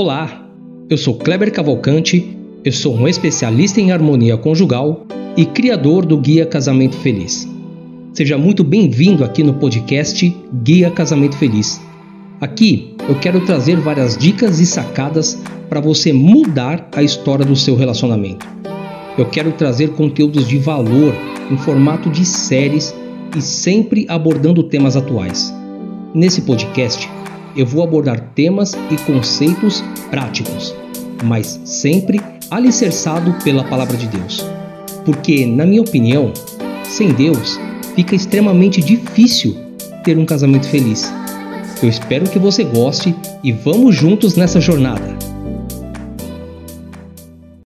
Olá, eu sou Kleber Cavalcante, eu sou um especialista em harmonia conjugal e criador do Guia Casamento Feliz. Seja muito bem-vindo aqui no podcast Guia Casamento Feliz. Aqui eu quero trazer várias dicas e sacadas para você mudar a história do seu relacionamento. Eu quero trazer conteúdos de valor em formato de séries e sempre abordando temas atuais. Nesse podcast, eu vou abordar temas e conceitos práticos, mas sempre alicerçado pela palavra de Deus. Porque, na minha opinião, sem Deus fica extremamente difícil ter um casamento feliz. Eu espero que você goste e vamos juntos nessa jornada.